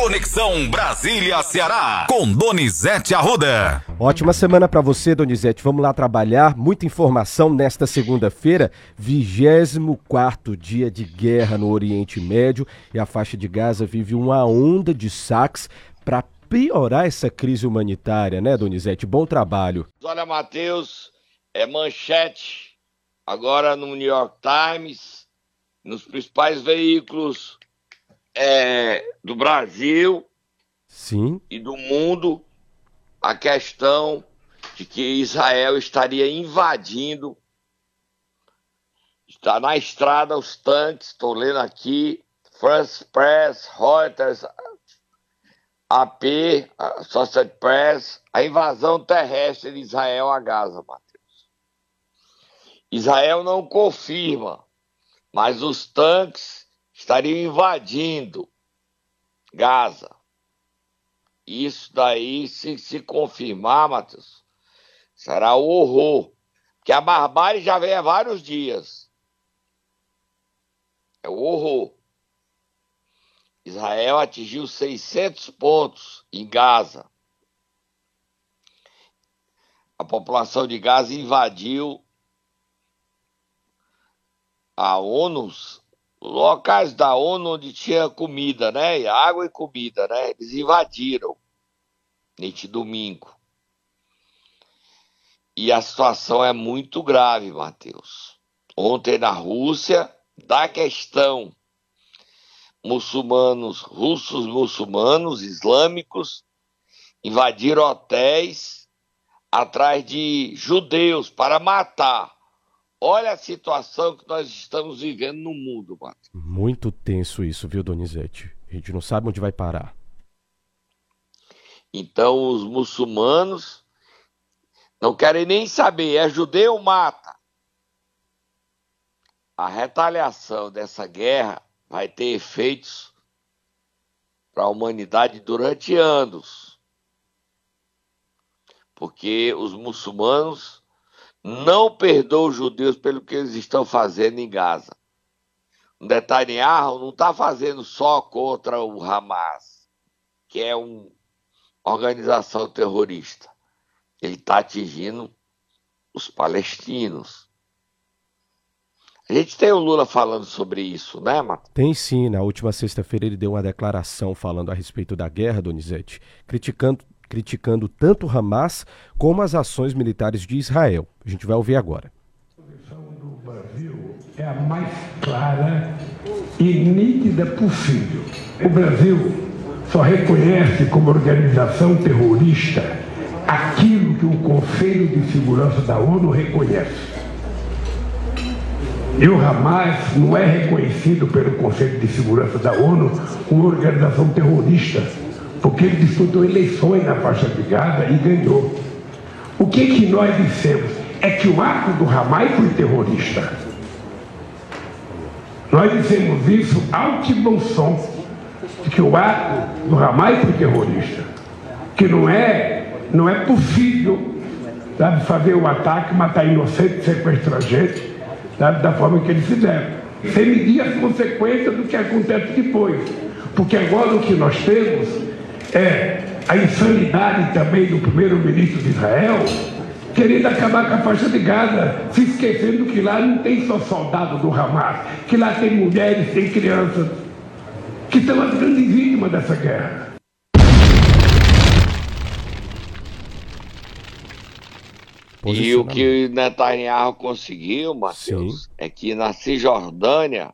Conexão Brasília-Ceará, com Donizete Arruda. Ótima semana para você, Donizete. Vamos lá trabalhar. Muita informação nesta segunda-feira, 24 dia de guerra no Oriente Médio e a faixa de Gaza vive uma onda de saques para piorar essa crise humanitária, né, Donizete? Bom trabalho. Olha, Matheus, é manchete agora no New York Times, nos principais veículos é, do Brasil Sim. e do mundo a questão de que Israel estaria invadindo. Está na estrada os tanques, estou lendo aqui, France Press, Reuters, AP, Associated Press, a invasão terrestre de Israel a Gaza, Matheus. Israel não confirma, mas os tanques estariam invadindo Gaza. Isso daí, se se confirmar, Matheus, será o horror. Porque a barbárie já vem há vários dias. É o horror. Israel atingiu 600 pontos em Gaza. A população de Gaza invadiu a ONU, locais da ONU onde tinha comida, né? Água e comida, né? Eles invadiram neste domingo. E a situação é muito grave, Matheus. Ontem na Rússia, da questão muçulmanos, russos muçulmanos, islâmicos, invadiram hotéis atrás de judeus para matar. Olha a situação que nós estamos vivendo no mundo, Matheus. Muito tenso isso, viu, Donizete? A gente não sabe onde vai parar. Então os muçulmanos não querem nem saber, é judeu mata. A retaliação dessa guerra vai ter efeitos para a humanidade durante anos. Porque os muçulmanos não perdoam os judeus pelo que eles estão fazendo em Gaza. O Netanyahu não está fazendo só contra o Hamas, que é uma organização terrorista. Ele está atingindo os palestinos. A gente tem o Lula falando sobre isso, né, Mato? Tem sim. Na última sexta-feira ele deu uma declaração falando a respeito da guerra, Donizete, criticando, criticando tanto Hamas como as ações militares de Israel. A gente vai ouvir agora. A posição do Brasil é a mais clara e nítida possível. O Brasil só reconhece como organização terrorista aquilo que o Conselho de Segurança da ONU reconhece. E o Hamas não é reconhecido pelo Conselho de Segurança da ONU como organização terrorista, porque ele disputou eleições na faixa Gaza e ganhou. O que, que nós dissemos? É que o ato do Hamas foi terrorista. Nós dissemos isso alto e bom som, de que o ato do Hamas foi terrorista. Que não é, não é possível sabe, fazer o ataque, matar inocente, sequestrar gente, sabe, da forma que eles fizeram. Sem medir as consequências do que acontece depois. Porque agora o que nós temos é a insanidade também do primeiro-ministro de Israel, querendo acabar com a faixa de Gaza, se esquecendo que lá não tem só soldado do Hamas, que lá tem mulheres, tem crianças, que são as grandes vítimas dessa guerra. E o que Netanyahu conseguiu, Matheus, Sim. é que na Cisjordânia,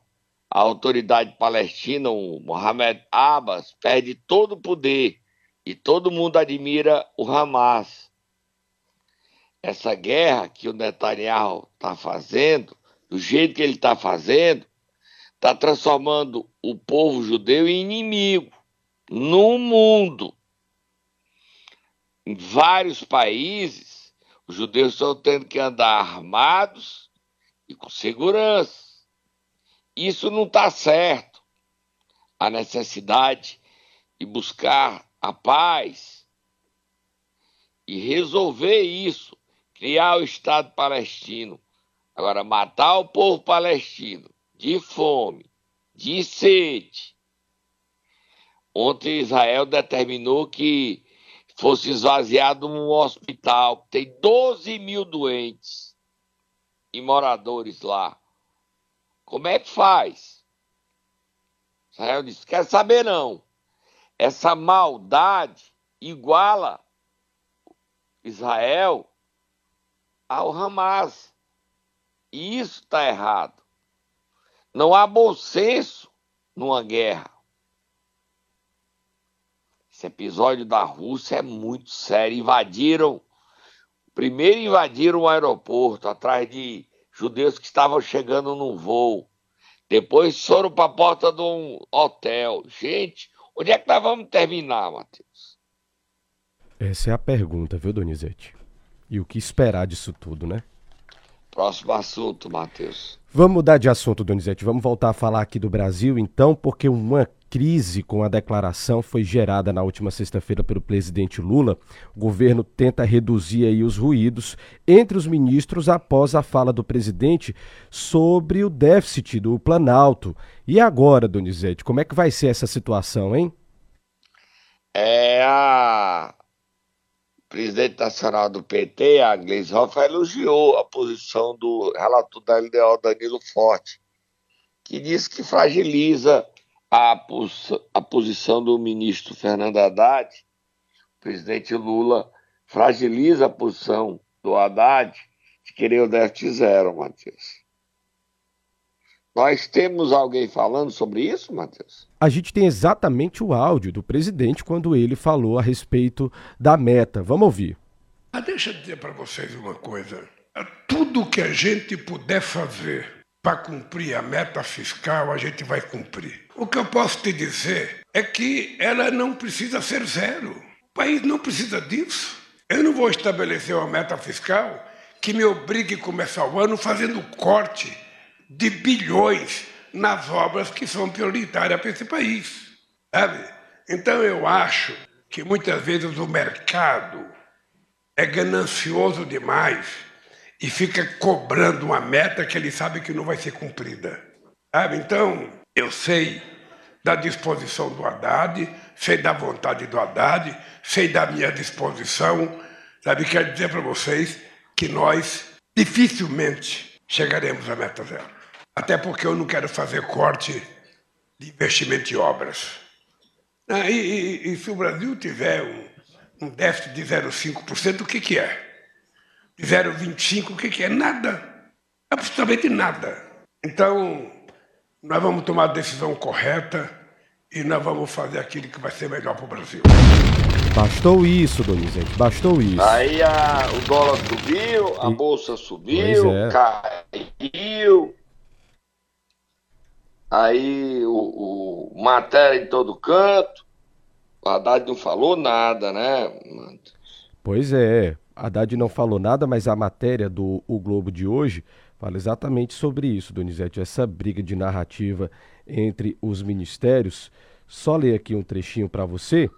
a autoridade palestina, o Mohamed Abbas, perde todo o poder e todo mundo admira o Hamas. Essa guerra que o Netanyahu está fazendo, do jeito que ele está fazendo, está transformando o povo judeu em inimigo no mundo. Em vários países, os judeus estão tendo que andar armados e com segurança. Isso não está certo. A necessidade de buscar a paz e resolver isso, criar o Estado palestino. Agora, matar o povo palestino de fome, de sede, Ontem Israel determinou que fosse esvaziado um hospital. Tem 12 mil doentes e moradores lá. Como é que faz? Israel disse: quer saber não. Essa maldade iguala Israel ao Hamas. E isso está errado. Não há bom senso numa guerra. Esse episódio da Rússia é muito sério. Invadiram, primeiro invadiram o aeroporto atrás de judeus que estavam chegando no voo. Depois foram para a porta de um hotel. Gente, onde é que nós vamos terminar, Matheus? Essa é a pergunta, viu, Donizete? E o que esperar disso tudo, né? Próximo assunto, Matheus. Vamos mudar de assunto, Donizete. Vamos voltar a falar aqui do Brasil, então, porque uma crise com a declaração foi gerada na última sexta-feira pelo presidente Lula. O governo tenta reduzir aí os ruídos entre os ministros após a fala do presidente sobre o déficit do Planalto. E agora, Donizete, como é que vai ser essa situação, hein? É a presidente nacional do PT, a Gleisi Hoff, elogiou a posição do relator da LDO, Danilo Forte, que diz que fragiliza a, pos a posição do ministro Fernando Haddad, o presidente Lula fragiliza a posição do Haddad de querer o déficit zero, Matheus. Nós temos alguém falando sobre isso, Matheus? A gente tem exatamente o áudio do presidente quando ele falou a respeito da meta. Vamos ouvir. Ah, deixa eu dizer para vocês uma coisa. Tudo que a gente puder fazer para cumprir a meta fiscal, a gente vai cumprir. O que eu posso te dizer é que ela não precisa ser zero. O país não precisa disso. Eu não vou estabelecer uma meta fiscal que me obrigue a começar o ano fazendo corte de bilhões nas obras que são prioritárias para esse país. Sabe? Então eu acho que muitas vezes o mercado é ganancioso demais e fica cobrando uma meta que ele sabe que não vai ser cumprida. Sabe? Então, eu sei da disposição do Haddad, sei da vontade do Haddad, sei da minha disposição. Sabe? Quero dizer para vocês que nós dificilmente chegaremos à meta zero. Até porque eu não quero fazer corte de investimento em obras. Ah, e, e, e, se o Brasil tiver um, um déficit de 0,5%, o que, que é? De 0,25%, o que, que é? Nada. Absolutamente nada. Então, nós vamos tomar a decisão correta e nós vamos fazer aquilo que vai ser melhor para o Brasil. Bastou isso, Donizete, bastou isso. Aí a, o dólar subiu, a e... bolsa subiu, é. caiu. Aí o, o, matéria em todo canto. O Haddad não falou nada, né? Pois é, Haddad não falou nada, mas a matéria do o Globo de hoje fala exatamente sobre isso, Donizete, essa briga de narrativa entre os ministérios. Só ler aqui um trechinho para você.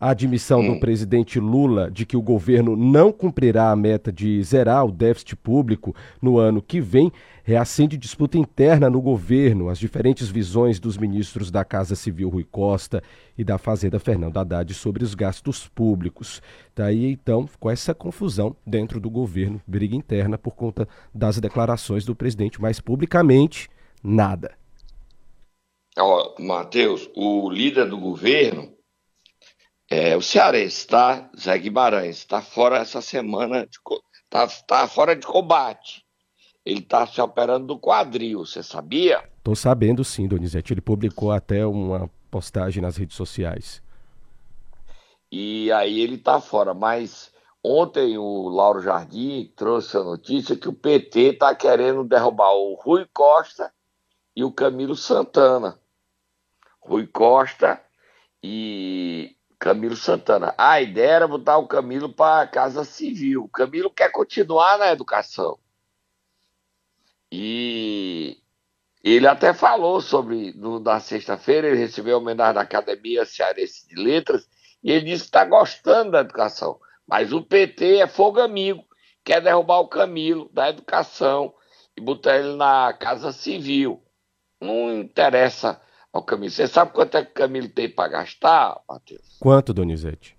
A admissão hum. do presidente Lula de que o governo não cumprirá a meta de zerar o déficit público no ano que vem reacende disputa interna no governo. As diferentes visões dos ministros da Casa Civil Rui Costa e da Fazenda Fernando Haddad sobre os gastos públicos. Daí então ficou essa confusão dentro do governo, briga interna por conta das declarações do presidente, mas publicamente nada. Ó, Matheus, o líder do governo é o cearense, tá? Zé Guimarães, está fora essa semana, de, tá, tá fora de combate. Ele está se operando do quadril, você sabia? Tô sabendo sim, Donizete. Ele publicou até uma postagem nas redes sociais. E aí ele está fora, mas ontem o Lauro Jardim trouxe a notícia que o PT está querendo derrubar o Rui Costa e o Camilo Santana. Rui Costa e Camilo Santana. A ideia era botar o Camilo para a Casa Civil. O Camilo quer continuar na educação. E ele até falou sobre, no, na sexta-feira, ele recebeu a homenagem da Academia Cearense de Letras, e ele disse que está gostando da educação. Mas o PT é fogo amigo, quer derrubar o Camilo da educação e botar ele na Casa Civil. Não interessa ao Camilo. Você sabe quanto é que o Camilo tem para gastar, Matheus? Quanto, Donizete?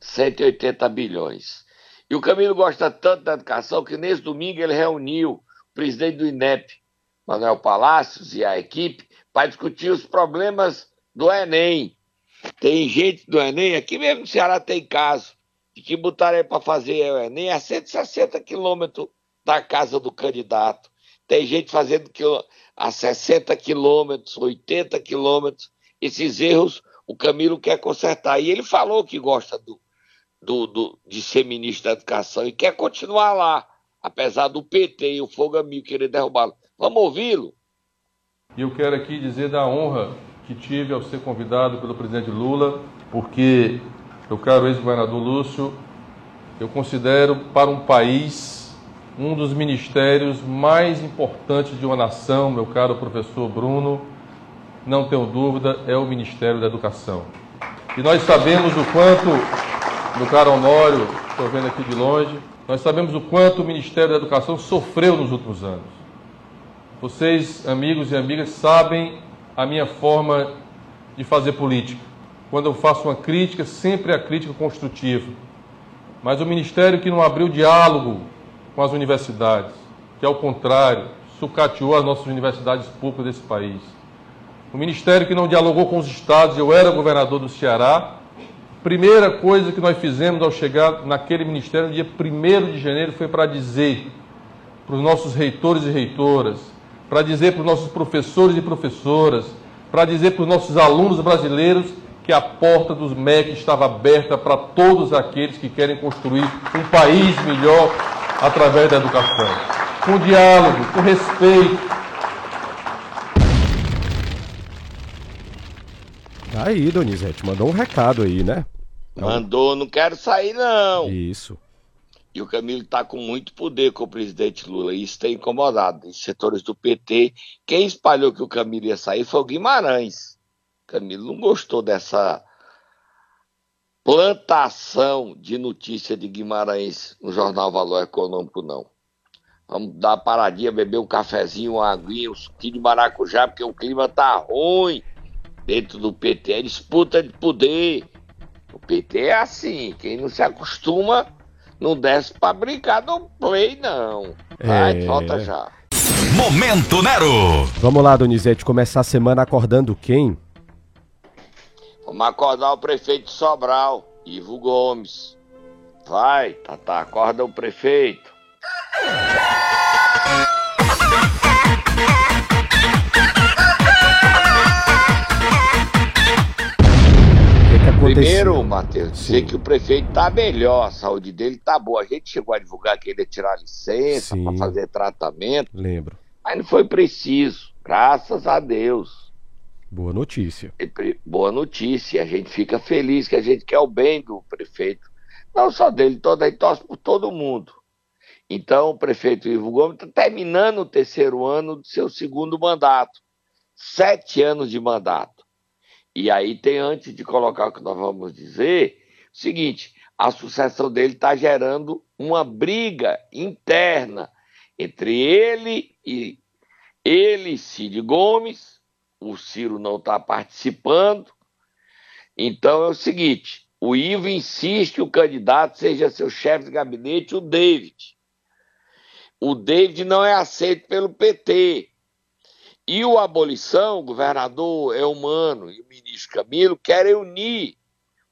180 bilhões. E o Camilo gosta tanto da educação que nesse domingo ele reuniu o presidente do INEP, Manuel Palácios, e a equipe para discutir os problemas do Enem. Tem gente do Enem, aqui mesmo no Ceará tem caso, de que botaram para fazer o Enem a 160 quilômetros da casa do candidato. Tem gente fazendo a 60 quilômetros, 80 quilômetros. Esses erros o Camilo quer consertar. E ele falou que gosta do, do, do, de ser ministro da Educação e quer continuar lá, apesar do PT e o Fogo Amigo querer derrubá-lo. Vamos ouvi-lo? E eu quero aqui dizer da honra que tive ao ser convidado pelo presidente Lula, porque, meu caro ex-governador Lúcio, eu considero para um país um dos ministérios mais importantes de uma nação, meu caro professor Bruno, não tenho dúvida, é o Ministério da Educação. E nós sabemos o quanto, meu caro Honório, estou vendo aqui de longe, nós sabemos o quanto o Ministério da Educação sofreu nos últimos anos. Vocês, amigos e amigas, sabem a minha forma de fazer política. Quando eu faço uma crítica, sempre é a crítica construtiva. Mas o Ministério que não abriu diálogo com as universidades, que ao contrário, sucateou as nossas universidades públicas desse país. O ministério que não dialogou com os estados, eu era governador do Ceará. Primeira coisa que nós fizemos ao chegar naquele ministério, no dia 1 de janeiro, foi para dizer para os nossos reitores e reitoras, para dizer para os nossos professores e professoras, para dizer para os nossos alunos brasileiros que a porta dos MEC estava aberta para todos aqueles que querem construir um país melhor através da educação. Com diálogo, com respeito. Tá aí, Donizete, mandou um recado aí, né? Mandou, não quero sair não. Isso. E o Camilo está com muito poder com o presidente Lula. E isso tem incomodado. Os setores do PT. Quem espalhou que o Camilo ia sair foi o Guimarães. O Camilo não gostou dessa plantação de notícia de Guimarães no jornal Valor Econômico, não. Vamos dar uma paradinha, beber um cafezinho, uma aguinha, um suquinho de maracujá, porque o clima tá ruim dentro do PT. É disputa de poder. O PT é assim, quem não se acostuma não desce pra brincar no play, não. Vai, é... volta já. Momento Nero! Vamos lá, Donizete, começar a semana acordando quem? Vamos acordar o prefeito de Sobral, Ivo Gomes. Vai, Tata, acorda o prefeito. Primeiro, Matheus, sei que o prefeito tá melhor, a saúde dele tá boa. A gente chegou a divulgar que ele ia tirar licença para fazer tratamento. Lembro. Mas não foi preciso, graças a Deus. Boa notícia. Boa notícia. A gente fica feliz que a gente quer o bem do prefeito. Não só dele, toda aí torce por todo mundo. Então, o prefeito Ivo Gomes está terminando o terceiro ano do seu segundo mandato. Sete anos de mandato. E aí tem, antes de colocar o que nós vamos dizer, o seguinte: a sucessão dele está gerando uma briga interna entre ele e ele, Cid Gomes, o Ciro não está participando. Então é o seguinte: o Ivo insiste que o candidato seja seu chefe de gabinete, o David. O David não é aceito pelo PT. E o abolição, o governador Elmano e o ministro Camilo querem unir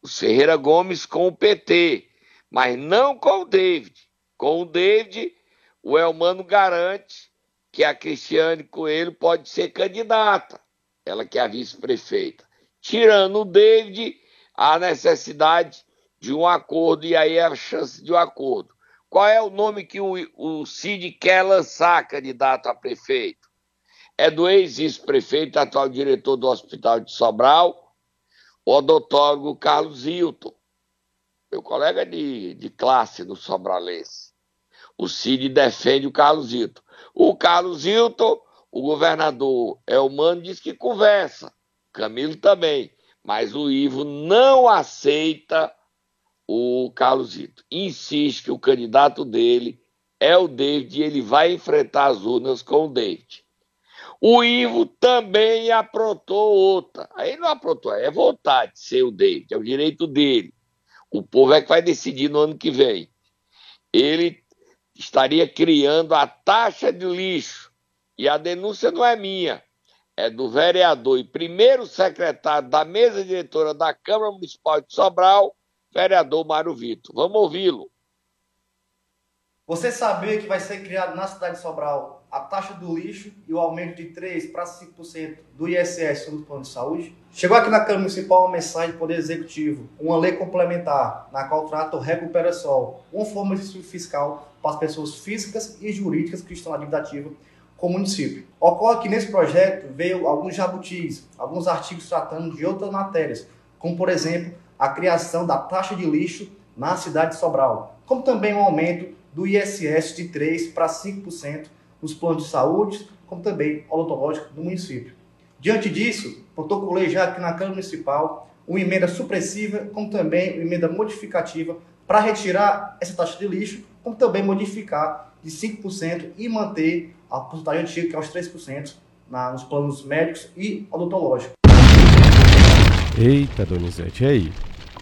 o Ferreira Gomes com o PT, mas não com o David. Com o David, o Elmano garante que a Cristiane Coelho pode ser candidata ela que é a vice-prefeita. Tirando o David, a necessidade de um acordo, e aí a chance de um acordo. Qual é o nome que o, o Cid quer lançar, candidato a prefeito? É do ex-vice-prefeito, atual diretor do Hospital de Sobral, o odontólogo Carlos Hilton, meu colega de, de classe no Sobralense. O Cid defende o Carlos Hilton. O Carlos Hilton o governador Elmano diz que conversa, Camilo também, mas o Ivo não aceita o Carlos Ito. Insiste que o candidato dele é o David e ele vai enfrentar as urnas com o David. O Ivo também aprontou outra. Aí não aprontou, é vontade ser o dele, é o direito dele. O povo é que vai decidir no ano que vem. Ele estaria criando a taxa de lixo. E a denúncia não é minha, é do vereador e primeiro secretário da mesa diretora da Câmara Municipal de Sobral, vereador Mário Vitor. Vamos ouvi-lo. Você sabia que vai ser criado na cidade de Sobral a taxa do lixo e o aumento de 3% para 5% do ISS sobre o plano de saúde? Chegou aqui na Câmara Municipal uma mensagem do Poder Executivo, uma lei complementar, na qual trata o Recupera-Sol, uma forma de fiscal para as pessoas físicas e jurídicas que estão na dívida ativa com o município. Ocorre que nesse projeto veio alguns jabutis, alguns artigos tratando de outras matérias, como por exemplo a criação da taxa de lixo na cidade de Sobral, como também o um aumento do ISS de 3% para 5% nos planos de saúde, como também odontológico do município. Diante disso, protocolei já aqui na Câmara Municipal uma emenda supressiva, como também uma emenda modificativa para retirar essa taxa de lixo, como também modificar de 5% e manter a porcentagem antiga, que é os 3%, na, nos planos médicos e odontológicos. Eita, Donizete, e aí?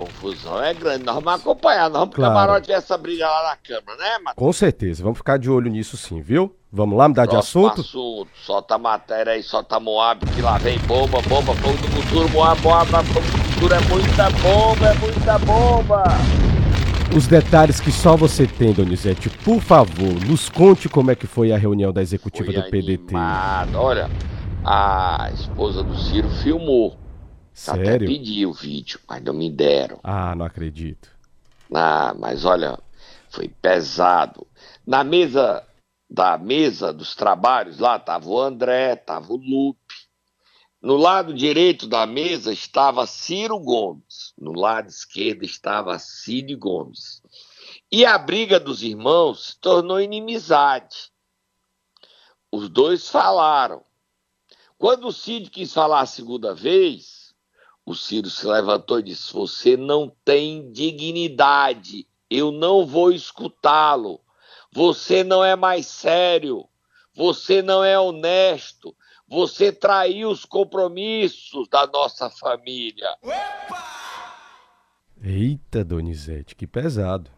confusão é grande. Nós vamos acompanhar, nós vamos claro. camarote essa briga lá na Câmara, né, Matheus? Com certeza, vamos ficar de olho nisso sim, viu? Vamos lá mudar Próximo de assunto? assunto? Solta a matéria aí, solta Moab, que lá vem bomba, bomba, fogo do futuro, Moab, Moab, fogo do futuro, é muita bomba, é muita bomba! Os detalhes que só você tem, Donizete, por favor, nos conte como é que foi a reunião da executiva foi do PDT. Animado. Olha, a esposa do Ciro filmou Sério? Até pedi o vídeo, mas não me deram. Ah, não acredito. Ah, mas olha, foi pesado. Na mesa da mesa dos trabalhos lá estava o André, estava o Lupe. No lado direito da mesa estava Ciro Gomes. No lado esquerdo estava Cid Gomes. E a briga dos irmãos se tornou inimizade. Os dois falaram. Quando o Cid quis falar a segunda vez, o Ciro se levantou e disse: Você não tem dignidade, eu não vou escutá-lo. Você não é mais sério, você não é honesto, você traiu os compromissos da nossa família. Eita, Donizete, que pesado.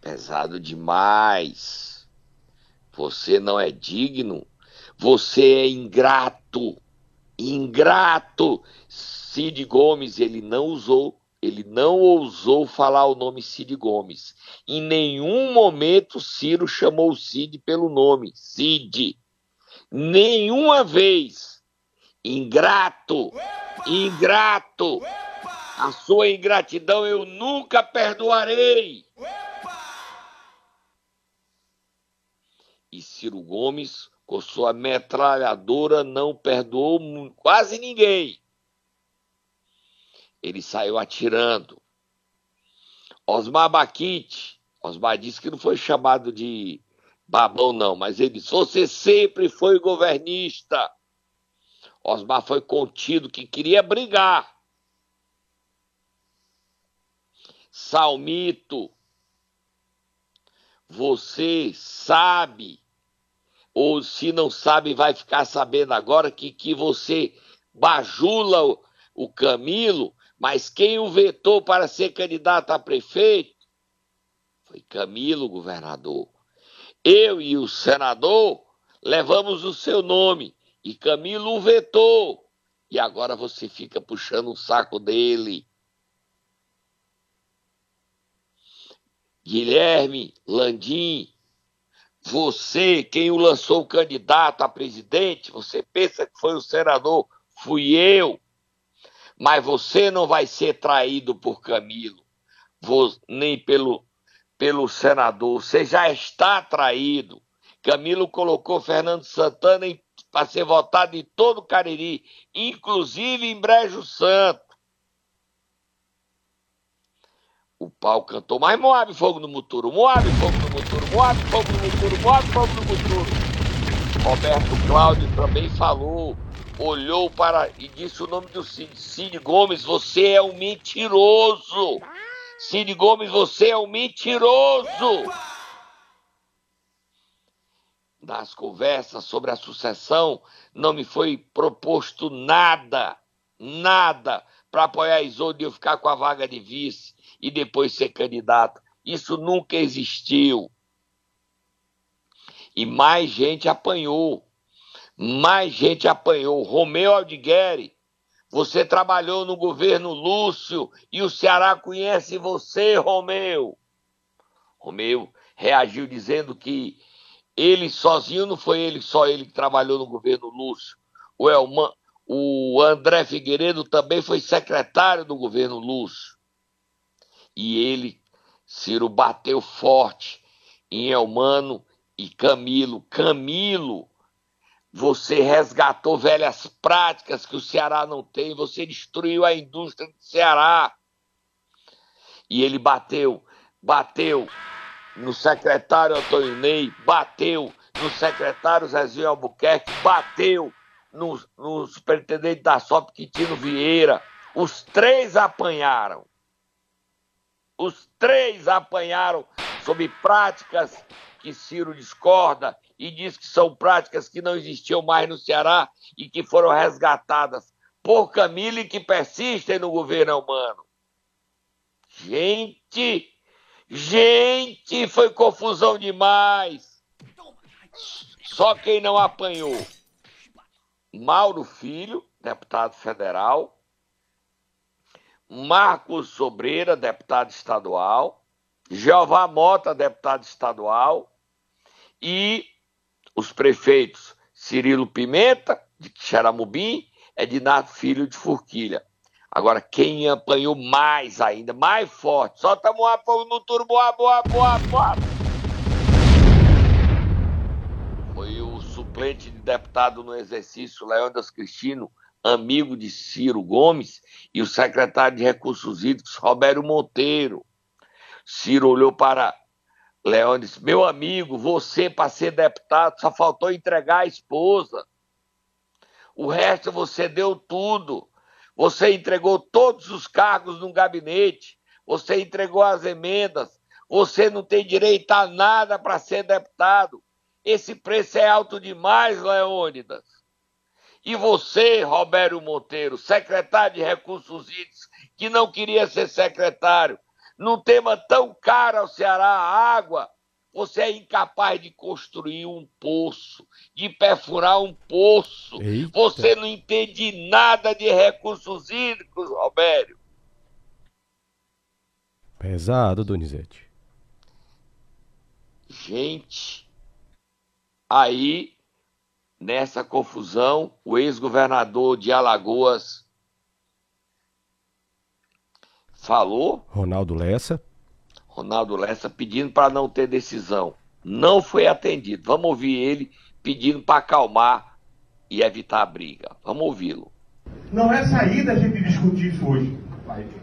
Pesado demais. Você não é digno, você é ingrato. Ingrato. Cid Gomes, ele não usou, ele não ousou falar o nome Cid Gomes. Em nenhum momento Ciro chamou o Cid pelo nome Cid. Nenhuma vez. Ingrato, ingrato. A sua ingratidão eu nunca perdoarei. E Ciro Gomes, com sua metralhadora, não perdoou quase ninguém ele saiu atirando. Osmar Baquite, Osmar disse que não foi chamado de babão, não, mas ele disse: Você sempre foi governista. Osmar foi contido, que queria brigar. Salmito, você sabe, ou se não sabe, vai ficar sabendo agora que, que você bajula o, o Camilo mas quem o vetou para ser candidato a prefeito foi Camilo, governador. Eu e o senador levamos o seu nome e Camilo o vetou. E agora você fica puxando o saco dele. Guilherme Landim, você, quem o lançou candidato a presidente, você pensa que foi o senador, fui eu mas você não vai ser traído por Camilo, nem pelo, pelo senador. Você já está traído. Camilo colocou Fernando Santana para ser votado em todo o Cariri, inclusive em Brejo Santo. O pau cantou, mas Moab fogo no muturo, Moab fogo no muturo, Moab fogo no muturo, Moab fogo no muturo. Roberto Cláudio também falou olhou para e disse o nome do Cid. Cid Gomes, você é um mentiroso. Cid Gomes, você é um mentiroso. nas conversas sobre a sucessão, não me foi proposto nada, nada para apoiar Isolde e eu ficar com a vaga de vice e depois ser candidato. Isso nunca existiu. E mais gente apanhou. Mais gente apanhou. Romeu Aldigueri, você trabalhou no governo Lúcio e o Ceará conhece você, Romeu. Romeu reagiu dizendo que ele sozinho não foi ele só ele que trabalhou no governo Lúcio. O Elman, o André Figueiredo também foi secretário do governo Lúcio. E ele, Ciro, bateu forte em Elmano e Camilo. Camilo, você resgatou velhas práticas que o Ceará não tem, você destruiu a indústria do Ceará. E ele bateu, bateu no secretário Antônio Ney, bateu no secretário Zezinho Albuquerque, bateu no, no superintendente da SOP Quintino Vieira. Os três apanharam. Os três apanharam sob práticas que Ciro discorda e diz que são práticas que não existiam mais no Ceará e que foram resgatadas por Camille que persistem no governo humano. Gente, gente, foi confusão demais. Só quem não apanhou. Mauro Filho, deputado federal, Marcos Sobreira, deputado estadual, Jeová Mota, deputado estadual, e os prefeitos Cirilo Pimenta, de Xaramubim, Edinato Filho de Forquilha. Agora, quem apanhou mais ainda, mais forte, solta Moá no turbo, boa, boa, boa, boa. Foi o suplente de deputado no exercício, Leônidas Cristino, amigo de Ciro Gomes, e o secretário de Recursos Hídricos, Roberto Monteiro. Ciro olhou para Disse: Meu amigo, você, para ser deputado, só faltou entregar a esposa. O resto você deu tudo. Você entregou todos os cargos no gabinete. Você entregou as emendas. Você não tem direito a nada para ser deputado. Esse preço é alto demais, Leônidas. E você, Roberto Monteiro, secretário de Recursos Hídricos, que não queria ser secretário, num tema tão caro ao Ceará, a água, você é incapaz de construir um poço, de perfurar um poço. Eita. Você não entende nada de recursos hídricos, Robério. Pesado, Donizete. Gente, aí, nessa confusão, o ex-governador de Alagoas falou. Ronaldo Lessa. Ronaldo Lessa pedindo para não ter decisão. Não foi atendido. Vamos ouvir ele pedindo para acalmar e evitar a briga. Vamos ouvi-lo. Não é saída a gente discutir isso hoje.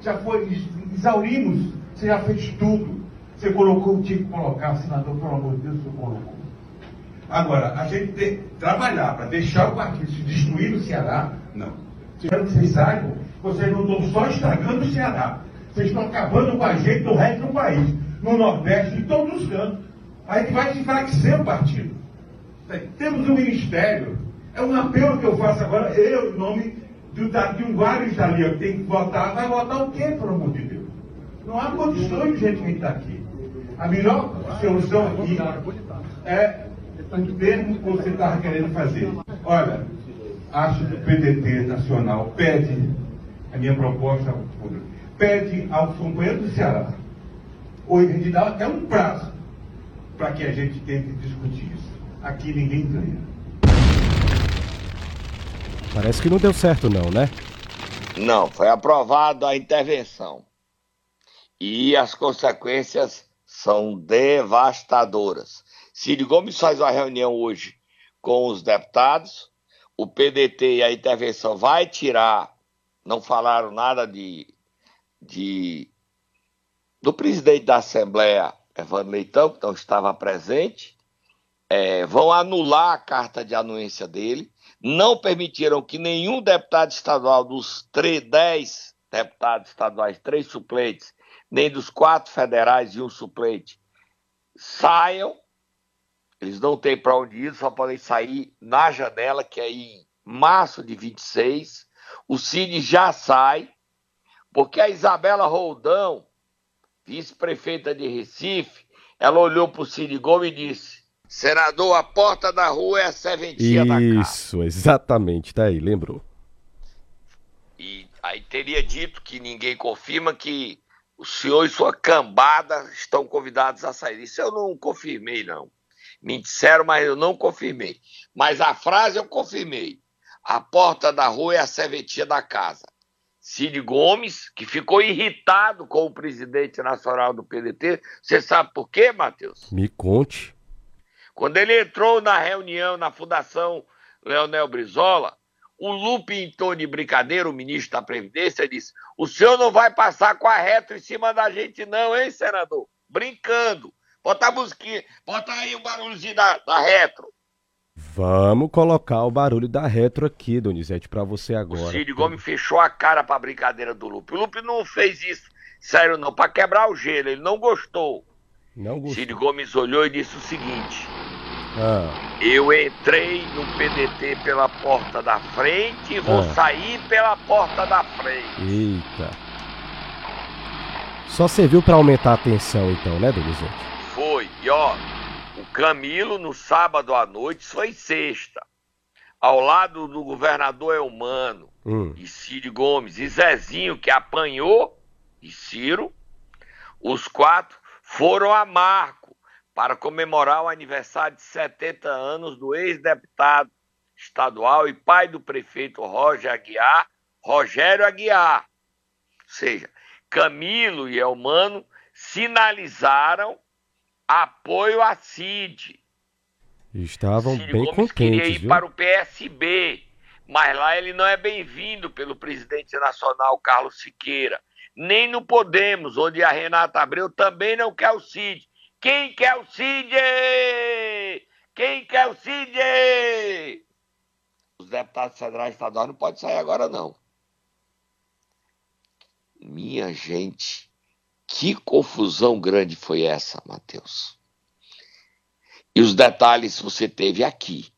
Já foi, exaurimos, você já fez tudo. Você colocou o que tinha que colocar, senador, pelo amor de Deus, você colocou. Agora, a gente tem que trabalhar para deixar o partido se destruir no Ceará, não. Quero que vocês saibam, vocês não estão só estragando o Ceará, vocês estão acabando com a gente no resto do país, no Nordeste, em todos os cantos. A gente vai enfraquecer o partido. Temos um ministério. É um apelo que eu faço agora, eu, em nome de, de um vários ali, tem que votar. Vai votar o quê, pelo amor de Deus? Não há condições de gente que está aqui. A melhor solução aqui é o termo que você estava querendo fazer. Olha, acho que o PDT nacional pede, a minha proposta pede aos companheiros do Ceará, ou gente dá até um prazo para que a gente tente discutir isso. Aqui ninguém ganha. Parece que não deu certo não, né? Não, foi aprovada a intervenção. E as consequências são devastadoras. Ciro Gomes faz uma reunião hoje com os deputados, o PDT e a intervenção vai tirar, não falaram nada de de, do presidente da Assembleia, Evandro Leitão, que não estava presente, é, vão anular a carta de anuência dele, não permitiram que nenhum deputado estadual dos 3, 10 deputados estaduais, três suplentes, nem dos quatro federais e um suplente, saiam. Eles não têm para onde ir, só podem sair na janela, que é em março de 26. O Cid já sai, porque a Isabela Roldão, vice-prefeita de Recife, ela olhou para o Gomes e disse: Senador, a porta da rua é a serventia da casa. Isso, exatamente, tá aí, lembrou. E aí teria dito que ninguém confirma que o senhor e sua cambada estão convidados a sair. Isso eu não confirmei, não. Me disseram, mas eu não confirmei. Mas a frase eu confirmei. A porta da rua é a serventia da casa. Cid Gomes, que ficou irritado com o presidente nacional do PDT. Você sabe por quê, Matheus? Me conte. Quando ele entrou na reunião na Fundação Leonel Brizola, o Lupe entrou de brincadeira, o ministro da Previdência, disse: O senhor não vai passar com a retro em cima da gente, não, hein, senador? Brincando. Bota a musiquinha, bota aí o barulhozinho da, da retro. Vamos colocar o barulho da retro aqui, Donizete, para você agora. O Cid Gomes fechou a cara pra brincadeira do Lupe. O Lupe não fez isso, sério não, para quebrar o gelo, ele não gostou. Não gostou. Cid Gomes olhou e disse o seguinte: Ah, Eu entrei no PDT pela porta da frente e vou Ah. sair pela porta da frente. eita. Só serviu para aumentar a tensão, então, né, Donizete? Foi. E ó, Camilo no sábado à noite, foi sexta. Ao lado do governador Elmano Hum. e Cid Gomes e Zezinho, que apanhou, e Ciro, os quatro foram a Marco para comemorar o aniversário de 70 anos do ex-deputado estadual e pai do prefeito Roger Aguiar, Rogério Aguiar. Ou seja, Camilo e Elmano sinalizaram apoio a Cid. Estavam bem Gomes queria contentes, ir viu? para o PSB, mas lá ele não é bem-vindo pelo presidente nacional Carlos Siqueira. Nem no Podemos, onde a Renata Abreu também não quer o Cid. Quem quer o Cid? Quem quer o Cid? Os deputados federais estaduais não podem sair agora, não. Minha gente, que confusão grande foi essa, Matheus. E os detalhes você teve aqui.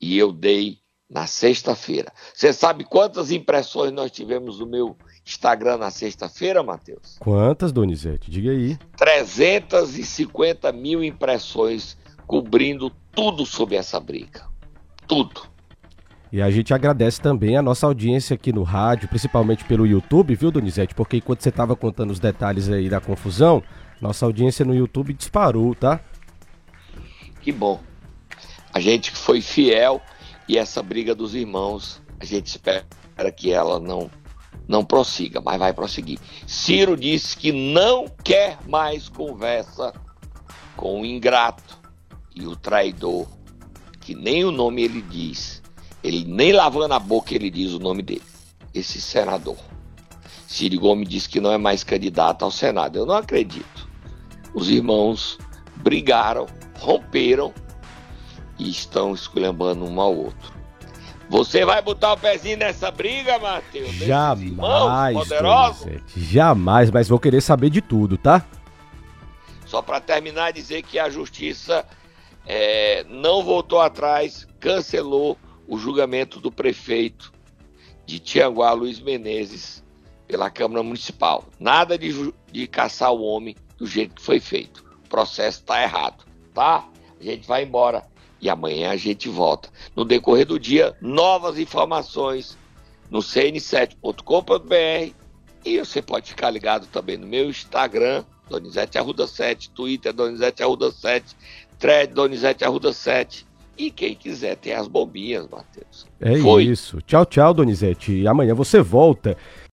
E eu dei na sexta-feira. Você sabe quantas impressões nós tivemos no meu Instagram na sexta-feira, Matheus? Quantas, Donizete? Diga aí. 350 mil impressões cobrindo tudo sobre essa briga. Tudo. E a gente agradece também a nossa audiência aqui no rádio, principalmente pelo YouTube, viu, Donizete? Porque enquanto você estava contando os detalhes aí da confusão, nossa audiência no YouTube disparou, tá? Que bom. A gente que foi fiel e essa briga dos irmãos, a gente espera que ela não não prossiga, mas vai prosseguir. Ciro disse que não quer mais conversa com o ingrato e o traidor, que nem o nome ele diz. Ele nem lavando a boca ele diz o nome dele. Esse senador. Ciro Gomes disse que não é mais candidato ao Senado. Eu não acredito. Os irmãos brigaram, romperam e estão esculhambando um ao outro. Você vai botar o pezinho nessa briga, Matheus? Irmãos Jamais? Donizete. Jamais, mas vou querer saber de tudo, tá? Só para terminar, dizer que a justiça é, não voltou atrás, cancelou o julgamento do prefeito de Tianguá, Luiz Menezes, pela Câmara Municipal. Nada de, de caçar o homem do jeito que foi feito. O processo está errado, tá? A gente vai embora e amanhã a gente volta. No decorrer do dia, novas informações no cn7.com.br e você pode ficar ligado também no meu Instagram, Donizete Arruda 7, Twitter Donizete Arruda 7, Thread Donizete Arruda 7. E quem quiser tem as bombinhas, Matheus. É Foi. isso. Tchau, tchau, Donizete. E amanhã você volta.